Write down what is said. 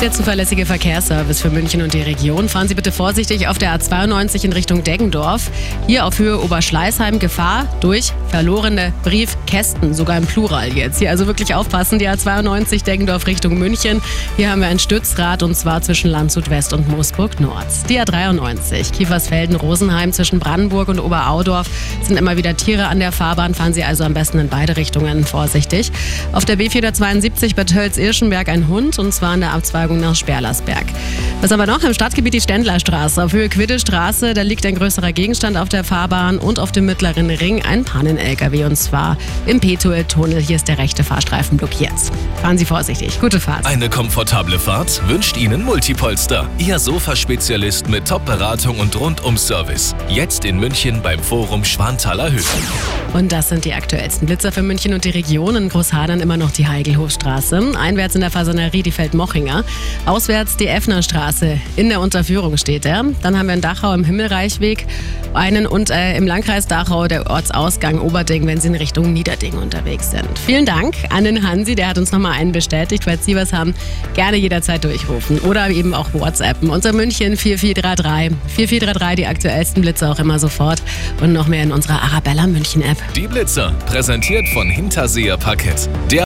Der zuverlässige Verkehrsservice für München und die Region. Fahren Sie bitte vorsichtig auf der A92 in Richtung Deggendorf. Hier auf Höhe Oberschleißheim Gefahr durch verlorene Briefkästen, sogar im Plural jetzt. Hier also wirklich aufpassen, die A92 Deggendorf Richtung München. Hier haben wir ein Stützrad und zwar zwischen Landshut West und Moosburg Nord. Die A93 Kiefersfelden Rosenheim zwischen Brandenburg und Oberaudorf sind immer wieder Tiere an der Fahrbahn. Fahren Sie also am besten in beide Richtungen vorsichtig. Auf der B472 Bad Tölz-Irschenberg ein Hund und zwar in der Abzweigung nach Sperlersberg. Was haben wir noch? Im Stadtgebiet die Ständlerstraße. Auf Höhe Quiddestraße, da liegt ein größerer Gegenstand auf der Fahrbahn und auf dem mittleren Ring ein Pannen-LKW und zwar im Petuel-Tunnel. Hier ist der rechte Fahrstreifen blockiert. Fahren Sie vorsichtig. Gute Fahrt. Eine komfortable Fahrt wünscht Ihnen Multipolster. Ihr Sofaspezialist mit Top-Beratung und Rundum-Service. Jetzt in München beim Forum Schwanthaler Höhe. Und das sind die aktuellsten Blitzer für München und die Region. In Großhadern immer noch die Heigelhofstraße. Einwärts in der Fasanerie die Feldmochinger. Auswärts die Effnerstraße. In der Unterführung steht er. Dann haben wir in Dachau im Himmelreichweg einen und äh, im Landkreis Dachau der Ortsausgang Oberding, wenn Sie in Richtung Niederding unterwegs sind. Vielen Dank an den Hansi, der hat uns nochmal einen bestätigt. Falls Sie was haben, gerne jederzeit durchrufen oder eben auch WhatsAppen. Unser München 4433. 4433, die aktuellsten Blitze auch immer sofort und noch mehr in unserer Arabella München App. Die Blitzer, präsentiert von Hinterseher Parkett. Der